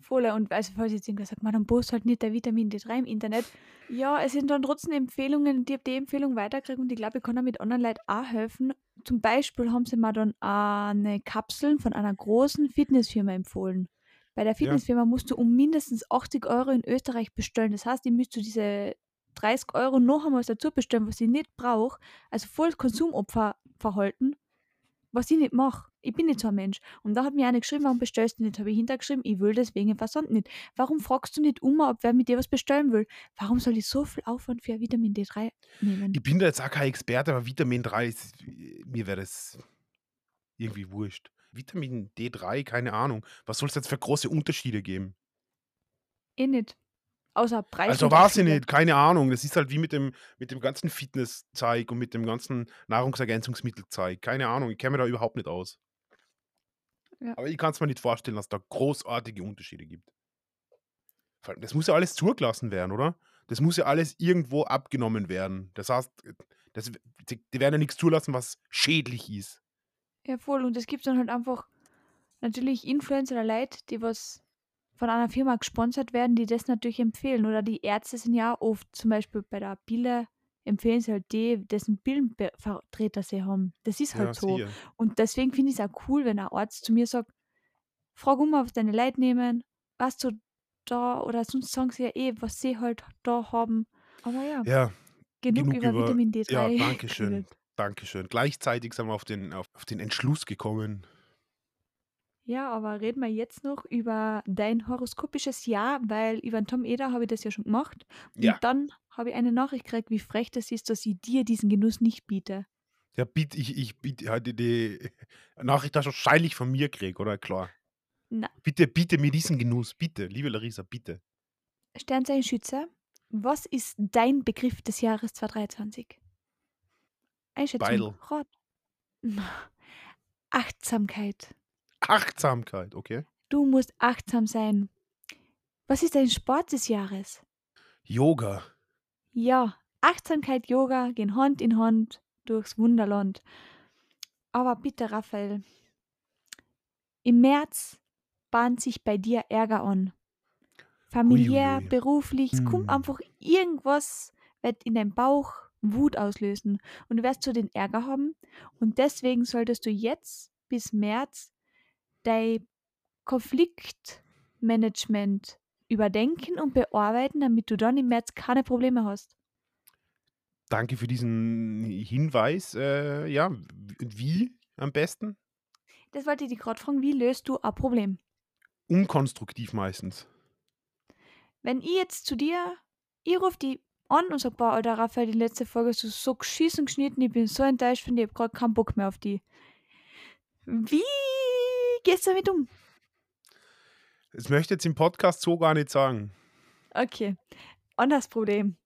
Voll. Und also, falls jetzt irgendwer sagt, man, dann post halt nicht der Vitamin D3 im Internet. Ja, es sind dann trotzdem Empfehlungen und ich habe die Empfehlung weitergekriegt und ich glaube, ich kann damit anderen Leuten auch helfen. Zum Beispiel haben sie mir dann eine Kapseln von einer großen Fitnessfirma empfohlen. Bei der Ja. Fitnessfirma musst du um mindestens 80 Euro in Österreich bestellen. Das heißt, ich müsste diese 30 Euro noch einmal dazu bestellen, was ich nicht brauche. Also voll Konsumopferverhalten, was ich nicht mache. Ich bin nicht so ein Mensch. Und da hat mir eine geschrieben, warum bestellst du nicht? Habe ich hintergeschrieben, ich will deswegen den Versand nicht. Warum fragst du nicht um, ob wer mit dir was bestellen will? Warum soll ich so viel Aufwand für Vitamin D3 nehmen? Ich bin da jetzt auch kein Experte, aber Vitamin 3, ist, mir wäre das irgendwie wurscht. Vitamin D3, keine Ahnung. Was soll es jetzt für große Unterschiede geben? Eh nicht. Außer Preis. Also weiß ich nicht, keine Ahnung. Das ist halt wie mit dem, mit dem ganzen Fitnesszeug und mit dem ganzen Nahrungsergänzungsmittelzeug. Keine Ahnung, ich kenne mich da überhaupt nicht aus. Ja. Aber ich kann es mir nicht vorstellen, dass da großartige Unterschiede gibt. Vor allem, Das muss ja alles zugelassen werden, oder? Das muss ja alles irgendwo abgenommen werden. Das heißt, das, die, die werden ja nichts zulassen, was schädlich ist. Ja, voll. Und es gibt dann halt einfach natürlich Influencer oder Leute, die was von einer Firma gesponsert werden, die das natürlich empfehlen. Oder die Ärzte sind ja oft, zum Beispiel bei der Pille, empfehlen sie halt die, dessen Pillenvertreter sie haben. Das ist halt Ja, so. sicher. Und deswegen finde ich es auch cool, wenn ein Arzt zu mir sagt, frag um, was deine Leute nehmen, was du da, oder sonst sagen sie ja eh, was sie halt da haben. Aber ja, Ja, genug, genug über, über- Vitamin D3. ja, danke schön. Dankeschön. Gleichzeitig sind wir auf den, auf, auf den Entschluss gekommen. Ja, aber reden wir jetzt noch über dein horoskopisches Jahr, weil über den Tom Eder habe ich das ja schon gemacht. Und Ja. dann habe ich eine Nachricht gekriegt, wie frech das ist, dass ich dir diesen Genuss nicht biete. Ja, bitte, ich, ich bitte, hatte die Nachricht hast du wahrscheinlich von mir gekriegt, oder? Klar. Na. Bitte, bitte mir diesen Genuss, bitte, liebe Larissa, bitte. Sternzeichen Schütze, was ist dein Begriff des Jahres 2023? Einschätzung. Beidel. Rat. Achtsamkeit. Achtsamkeit, okay. Du musst achtsam sein. Was ist dein Sport des Jahres? Yoga. Ja, Achtsamkeit, Yoga gehen Hand in Hand durchs Wunderland. Aber bitte, Raphael, im März bahnt sich bei dir Ärger an. Familiär, Uiuiui. beruflich, es kommt Hm. einfach irgendwas, wird in deinem Bauch Wut auslösen. Und du wirst so den Ärger haben. Und deswegen solltest du jetzt bis März dein Konfliktmanagement überdenken und bearbeiten, damit du dann im März keine Probleme hast. Danke für diesen Hinweis. Äh, ja, wie am besten? Das wollte ich dich gerade fragen, wie löst du ein Problem? Unkonstruktiv meistens. Wenn ich jetzt zu dir, ich rufe die an und sage, boah, Alter, Raphael, die letzte Folge hast du so geschissen geschnitten, ich bin so enttäuscht von dir, ich habe gerade keinen Bock mehr auf die. Wie gehst du damit um? Das möchte ich jetzt im Podcast so gar nicht sagen. Okay, anderes Problem.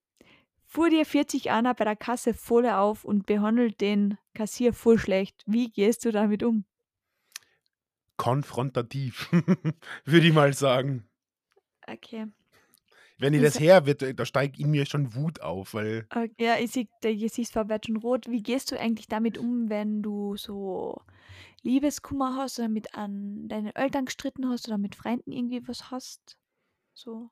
Fuhr dir 40 einer bei der Kasse voll auf und behandelt den Kassier voll schlecht. Wie gehst du damit um? Konfrontativ, würde ich mal sagen. Okay. Wenn ich Das- her wird, da steigt in mir schon Wut auf, weil okay. Ja, ich sehe, der Gesichtsfarbe wird schon rot. Wie gehst du eigentlich damit um, wenn du so Liebeskummer hast oder mit an deinen Eltern gestritten hast oder mit Freunden irgendwie was hast? So.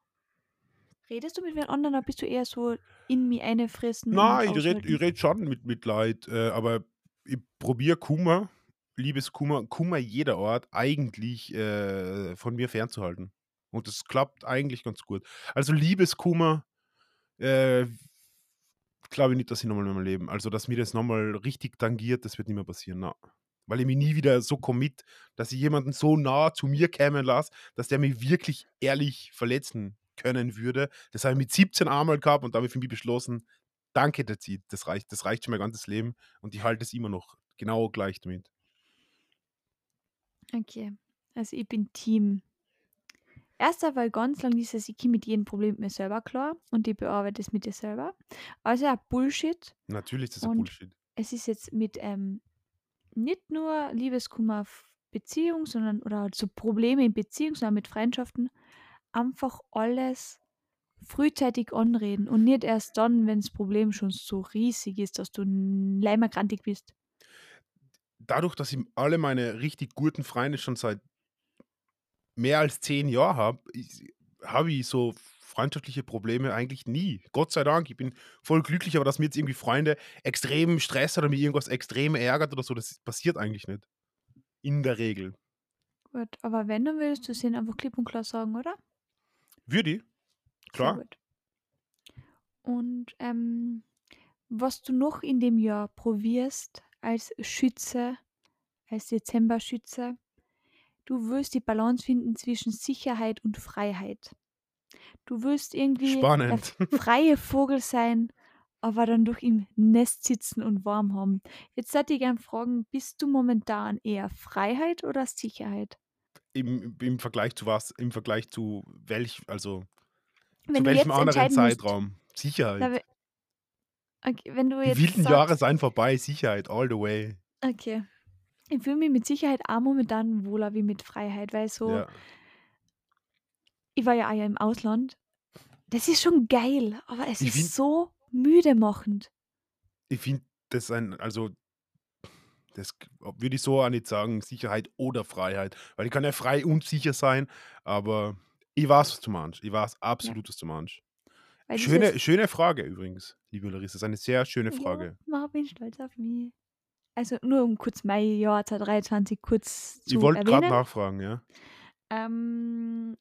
Redest du mit wen anderen oder bist du eher so in mich einfressen? Nein, und ich rede ich red schon mit Mitleid, äh, aber ich probiere Kummer, Liebeskummer, Kummer jeder Art eigentlich äh, von mir fernzuhalten. Und das klappt eigentlich ganz gut. Also Liebeskummer, äh, glaube ich nicht, dass ich nochmal in meinem Leben, also dass mir das nochmal richtig tangiert, das wird nicht mehr passieren. Na. Weil ich mich nie wieder so commit, dass ich jemanden so nah zu mir kämen lasse, dass der mich wirklich ehrlich verletzen können würde. Das habe ich mit 17 einmal gehabt und da habe ich für mich beschlossen, danke, zieht. Das reicht, das reicht schon mein ganzes Leben und ich halte es immer noch genau gleich damit. Okay, also ich bin Team. Erster, weil ganz lang ist es, ich komme mit jedem Problem mit mir selber klar und ich bearbeite es mit dir selber. Also ja, Bullshit. Natürlich ist das Und- Bullshit. Es ist jetzt mit ähm, nicht nur Liebeskummer Beziehung, sondern oder halt so Probleme in Beziehung, sondern mit Freundschaften einfach alles frühzeitig anreden und nicht erst dann, wenn das Problem schon so riesig ist, dass du leimerkrantig bist. Dadurch, dass ich alle meine richtig guten Freunde schon seit mehr als zehn Jahre habe, habe ich so freundschaftliche Probleme eigentlich nie. Gott sei Dank, ich bin voll glücklich, aber dass mir jetzt irgendwie Freunde extrem Stress oder mir irgendwas extrem ärgert oder so, das passiert eigentlich nicht. In der Regel. Gut, aber wenn, dann würdest du es ihnen einfach klipp und klar sagen, oder? Würde ich. Klar. Und ähm, was du noch in dem Jahr probierst als Schütze, als Dezemberschütze, du willst die Balance finden zwischen Sicherheit und Freiheit. Du willst irgendwie der Spannend. freie Vogel sein, aber dann doch im Nest sitzen und warm haben. Jetzt hätte ich gern fragen, bist du momentan eher Freiheit oder Sicherheit? Im, Im Vergleich zu was? Im Vergleich zu welch, also Wenn zu welchem anderen musst, Zeitraum? da Sicherheit. we- okay, wenn du Die jetzt wilden Jahre sagst, seien vorbei, Sicherheit, all the way. okay, ich fühle mich mit Sicherheit auch momentan wohler wie mit Freiheit, weil so, Ja. ich war ja auch ja im Ausland. Das ist schon geil, aber es Ich ist find- so müde machend. Ich finde das ein, also das würde ich so auch nicht sagen, Sicherheit oder Freiheit. Weil ich kann ja frei und sicher sein, aber ich weiß, was du meinst. Ich weiß absolut, was du meinst. Weil Schöne, schöne Frage übrigens, liebe Larissa. Das ist eine sehr schöne Frage. Ja, ich bin stolz auf mich. Also nur um kurz mein Jahr 2023 kurz Ich zu wollte gerade nachfragen, ja. Ähm,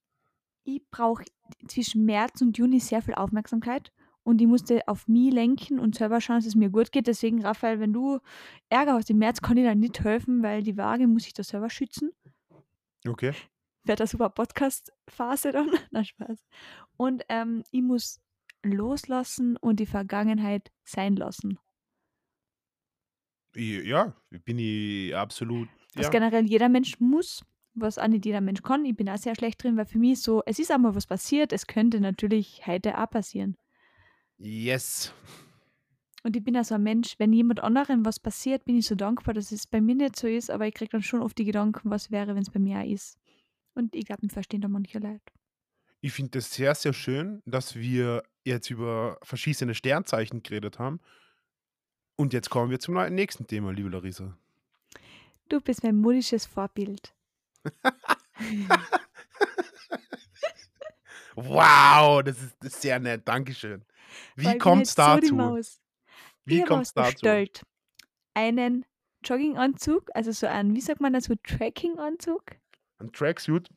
ich brauche zwischen März und Juni sehr viel Aufmerksamkeit und ich musste auf mich lenken und selber schauen, dass es mir gut geht. Deswegen, Raphael, wenn du Ärger hast im März, kann ich dir nicht helfen, weil die Waage muss ich da selber schützen. Okay. Wäre das super Podcast-Phase dann? Na, Spaß. Und ähm, ich muss loslassen und die Vergangenheit sein lassen. Ich, ja, bin ich absolut. Was Ja. generell jeder Mensch muss, was auch nicht jeder Mensch kann. Ich bin auch sehr schlecht drin, weil für mich so, es ist einmal was passiert, es könnte natürlich heute auch passieren. Yes. Und ich bin auch so ein Mensch, wenn jemand anderem was passiert, bin ich so dankbar, dass es bei mir nicht so ist, aber ich kriege dann schon oft die Gedanken, was wäre, wenn es bei mir auch ist. Und ich glaube, wir verstehen da manche Leute. Ich finde das sehr, sehr schön, dass wir jetzt über verschiedene Sternzeichen geredet haben. Und jetzt kommen wir zum nächsten Thema, liebe Larissa. Du bist mein modisches Vorbild. Wow, das ist, sehr nett. Dankeschön. Wie kommt es so dazu? Maus. Wie kommt es dazu? bestellt. Einen Jogginganzug, also so einen, wie sagt man das, so Trackinganzug. Ein Tracksuit?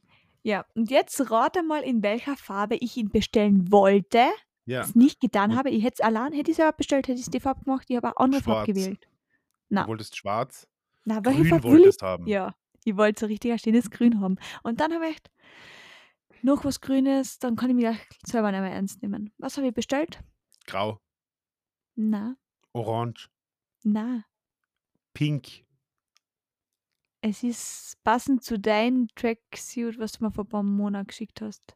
Ja, und jetzt rate mal, in welcher Farbe ich ihn bestellen wollte, Ja. es nicht getan Und- habe. Ich hätte es allein, hätte ich selber bestellt, hätte ich es die Farbe gemacht, ich habe eine andere Farbe gewählt. Du Na, wolltest schwarz. na welche Grün Farbe will wolltest ich? haben. Ja, ich wollte so richtig ein schönes Grün haben. Und dann habe ich gedacht, noch was Grünes, dann kann ich mich selber nicht mehr ernst nehmen. Was habe ich bestellt? Grau. Na, Orange. na, Pink. es ist passend zu deinem Tracksuit, was du mir vor ein paar Monaten geschickt hast.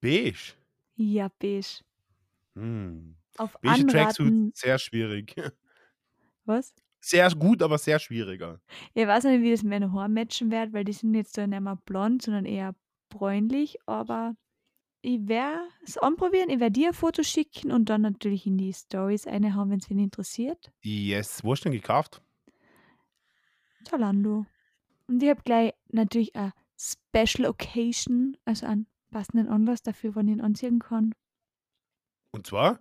Beige. Ja, beige. Hm. Auf Beige Anraten, Tracksuit, sehr schwierig. was? Sehr gut, aber sehr schwieriger. Ich weiß nicht, wie das mit meinen Haaren matchen wird, weil die sind jetzt da nicht mehr blond, sondern eher bräunlich, aber ich werde es anprobieren, ich werde dir ein Foto schicken und dann natürlich in die Stories eine haben, wenn es wen interessiert. Yes. Wo hast du denn gekauft? Zalando. Und ich habe gleich natürlich eine Special Occasion, also einen passenden Anlass dafür, wann ich ihn anziehen kann. Und zwar?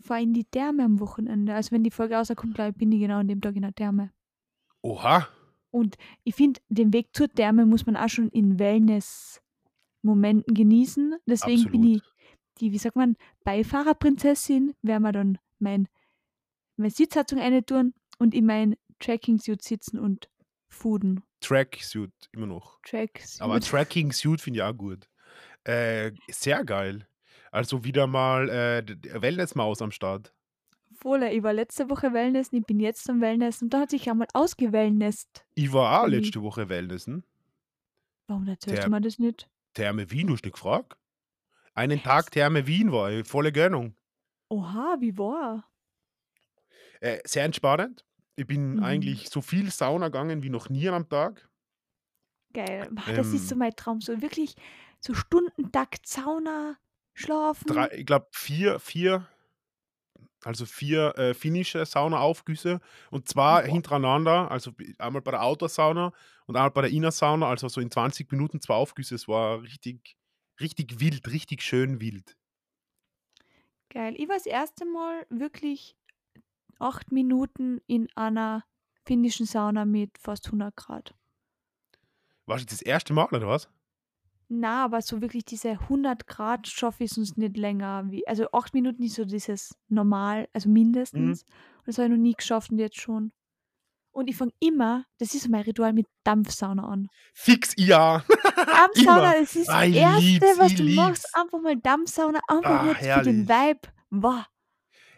Fahr in die Therme am Wochenende. Also wenn die Folge rauskommt, glaube ich, bin ich genau an dem Tag in der Therme. Oha. Und ich finde, den Weg zur Therme muss man auch schon in Wellness-Momenten genießen. Deswegen bin ich Absolut. die, wie sagt man, Beifahrerprinzessin, werden wir dann mein, meine Sitzheizung eine tun und in mein Tracking-Suit sitzen und fooden. Tracksuit, immer noch. Tracksuit. Aber Tracking Suit finde ich auch gut. Äh, sehr geil. Also wieder mal äh, Wellnessmaus am Start. Voll, ich war letzte Woche Wellness, ich bin jetzt am Wellness und da hat sich einmal ausgewellnest. Ich war auch letzte Woche Wellnessen. Warum erzählst du mir das nicht? Therme Wien, du hast nicht gefragt? Einen Tag Therme Wien war ich, volle Gönnung. Oha, wie war? Äh, sehr entspannend. Ich bin Mhm. eigentlich so viel Sauna gegangen wie noch nie am Tag. Geil. Boah, das ist so Ähm. mein Traum. So wirklich so Stundentakt Sauna, schlafen. Drei, ich glaube vier, vier, Also 4 äh, finnische Saunaaufgüsse und zwar Boah. hintereinander, also einmal bei der Outdoor-Sauna und einmal bei der Inner-Sauna, also so in 20 Minuten 2 Aufgüsse. Es war richtig richtig wild, richtig schön wild. Geil. Ich war das erste Mal wirklich 8 Minuten in einer finnischen Sauna mit fast 100 Grad. Warst du das erste Mal oder was? Na, aber so wirklich diese 100 Grad schaffe ich sonst nicht länger wie also 8 Minuten ist so dieses normal, also Mhm. mindestens. Und das habe ich noch nie geschafft und jetzt schon. Und ich fange immer das ist mein Ritual mit Dampfsauna an. Fix, ja. Dampfsauna, das ist das Erste, lieb's, was du machst, lieb's. einfach mal Dampfsauna, einfach Ah, nur für den. Vibe. Wow.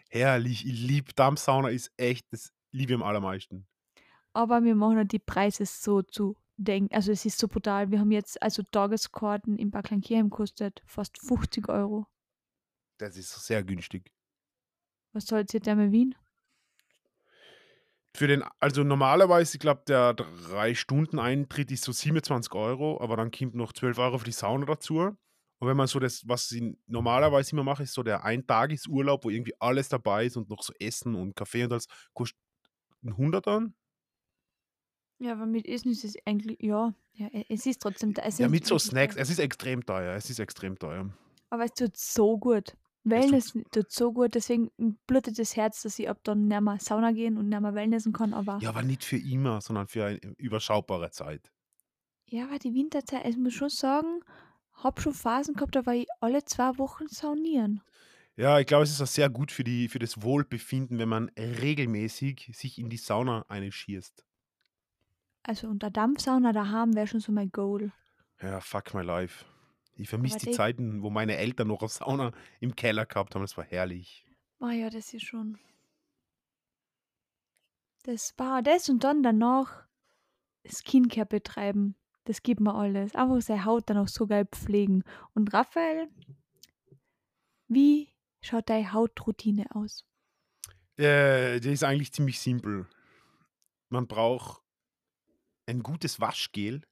Herrlich, ich liebe Dampfsauna ist echt das liebe ich am allermeisten. Aber wir machen halt die Preise so zu denken also, es ist so brutal. Wir haben jetzt also Tageskarten in Bad Kleinkirchen kostet fast 50 €. Das ist sehr günstig. Was zahlt ihr Therme Wien? Für den also normalerweise, ich glaube, der 3-Stunden-Eintritt ist so 27 €, aber dann kommt noch 12 € für die Sauna dazu. Und wenn man so das, was ich normalerweise immer mache, ist so der Eintagesurlaub, wo irgendwie alles dabei ist und noch so Essen und Kaffee und alles, kostet 'n Hunderter. Ja, aber mit Essen ist es eigentlich ja, ja, e es ist trotzdem da es Ja, ist mit so Snacks. teuer. Es ist extrem teuer. Es ist extrem teuer. Aber es tut so gut. Es tut tut so gut, deswegen, blutet das Herz, dass ich ab dann nicht mehr Sauna gehen und nicht mehr Wellnessen kann, aber Ja, aber nicht für immer, sondern für eine überschaubare Zeit. Ja, aber die Winterzeit also, ich muss schon sagen, habe schon Phasen gehabt, da war ich alle 2 Wochen saunieren. Ja, ich glaube, es ist auch sehr gut für die für das Wohlbefinden, wenn man regelmäßig sich in die Sauna einschießt. Also, 'ne Dampfsauna daheim wäre schon so mein Goal. Ja, fuck my life. Ich vermisse die Zeiten, wo meine Eltern noch 'ne Sauna im Keller gehabt haben. Das war herrlich. Oh ja, das ist schon Das war das und dann danach Skincare betreiben. Das gibt mir alles. Einfach seine Haut dann auch so geil pflegen. Und Raphael wie schaut deine Hautroutine aus? Äh, die ist eigentlich ziemlich simpel. Man braucht ein gutes Waschgel,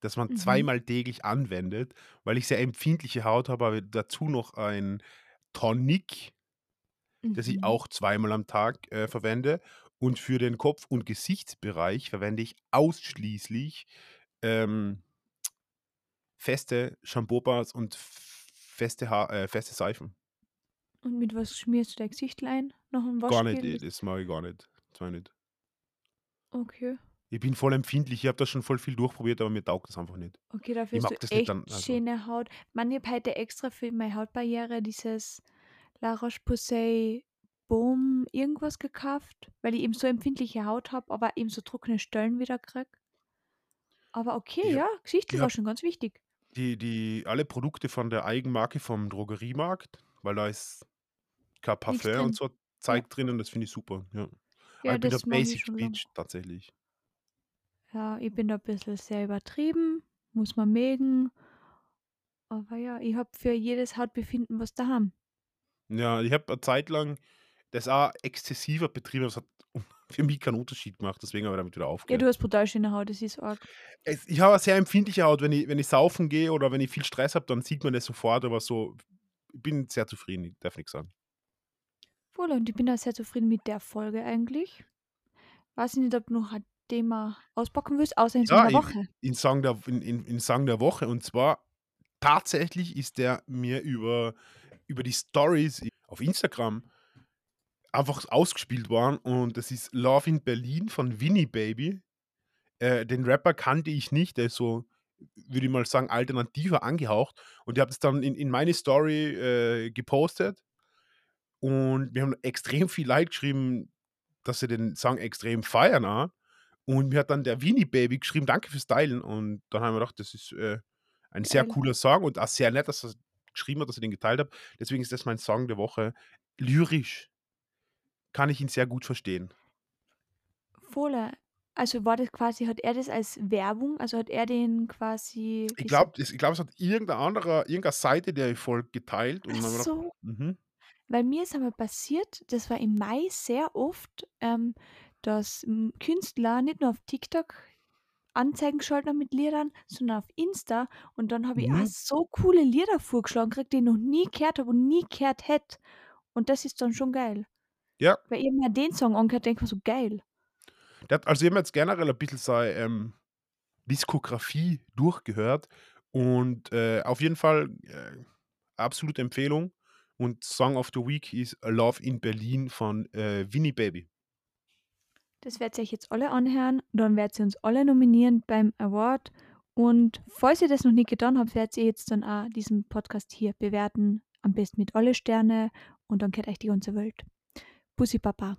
das man Mhm. zweimal täglich anwendet, weil ich sehr empfindliche Haut habe, habe dazu noch ein Tonic das ich Mhm. auch zweimal am Tag, äh, verwende. Und für den Kopf und Gesichtsbereich verwende ich ausschließlich, ähm feste Shampoo-Bars und feste Haar äh, feste Seifen. Und mit was schmierst du dein Gesichtl ein? Nach 'm Gar nicht, Waschgel? äh, das mag ich gar nicht. Das ich nicht. Okay. Ich bin voll empfindlich. Ich habe da schon voll viel durchprobiert, aber mir taugt das einfach nicht. Okay, dafür Ich hast du das nicht echt dann also schöne Haut. Man, ich habe heute extra für meine Hautbarriere dieses La Roche-Posay Baume irgendwas gekauft, weil ich eben so empfindliche Haut habe, aber eben so trockene Stellen wieder kriege. Aber okay, Ich ja, Gesichtl ich war schon ganz wichtig. die die alle Produkte von der Eigenmarke vom Drogeriemarkt, weil da ist kein Parfum und drin. so Ja. Zeug drinnen, das finde ich super, ja. Ja, ich bin der das Basic. Bitch tatsächlich. Ja, ich bin da bisschen sehr übertrieben, muss man mögen. Aber ja, ich habe für jedes Hautbefinden was daheim. Ja, ich habe 'ne Zeit lang das auch exzessiver betrieben, es hat für mich keinen Unterschied gemacht, deswegen habe ich damit wieder Ja, aufgehört. du hast brutal schöne Haut, das ist arg. Es ich habe 'ne sehr empfindliche Haut, wenn ich wenn ich saufen gehe oder wenn ich viel Stress habe, dann sieht man das sofort, aber so ich bin sehr zufrieden, ich darf nix sagen. Voll und ich bin auch sehr zufrieden mit der Folge eigentlich. Weiß ich nicht, ob du noch ein Thema auspacken willst, außer den Song Ja, der in Woche. in Song der in in in Song der Woche und zwar tatsächlich ist der mir über über die Stories auf Instagram einfach ausgespielt worden und das ist „Love in Berlin“ von Vinny Baby. Äh, den Rapper kannte ich nicht, der ist so, würde ich mal sagen, alternativer angehaucht und der hat es dann in in meine Story, äh, gepostet. Und mir haben extrem viel Leute geschrieben, dass sie den Song extrem feiern auch. Und mir hat dann der Vinny Baby geschrieben: „Danke fürs Teilen.“ Und dann habe ich mir gedacht, das ist, äh, ein sehr Geil. cooler Song und auch sehr nett, dass er's geschrieben hat, dass ich den geteilt habe. Deswegen ist das mein Song der Woche. Lyrisch kann ich ihn sehr gut verstehen. Voll, äh, also war das quasi hat er das als Werbung also hat er den quasi Ich glaube, ich glaube, es hat irgendein anderer irgendeine Seite, der ich folge, geteilt und Ach ich gedacht so. mhm. Weil mir ist einmal passiert, das war im Mai sehr oft, ähm, dass, hm, Künstler nicht nur auf TikTok Anzeigen geschaltet haben mit Liedern, sondern auf Insta und dann habe ich auch Mhm. so coole Lieder vorgeschlagen gekriegt, die ich noch nie gehört habe und nie gehört hätte. Und das ist dann schon geil. Ja. Weil ich mir den Song angehört, denke mir so: „Geil.“ Der hat also ich habe mir jetzt generell ein bisschen seine, ähm, Diskografie durchgehört und, äh, auf jeden Fall, äh, absolute Empfehlung und Song of the Week ist „Love in Berlin“ von, äh, Vinny Baby. Das werdet ihr euch jetzt alle anhören, dann werdet ihr uns alle nominieren beim Award und falls ihr das noch nicht getan habt, werdet ihr jetzt dann auch diesen Podcast hier bewerten, am besten mit alle Sterne und dann gehört euch die ganze Welt. Bussi Baba.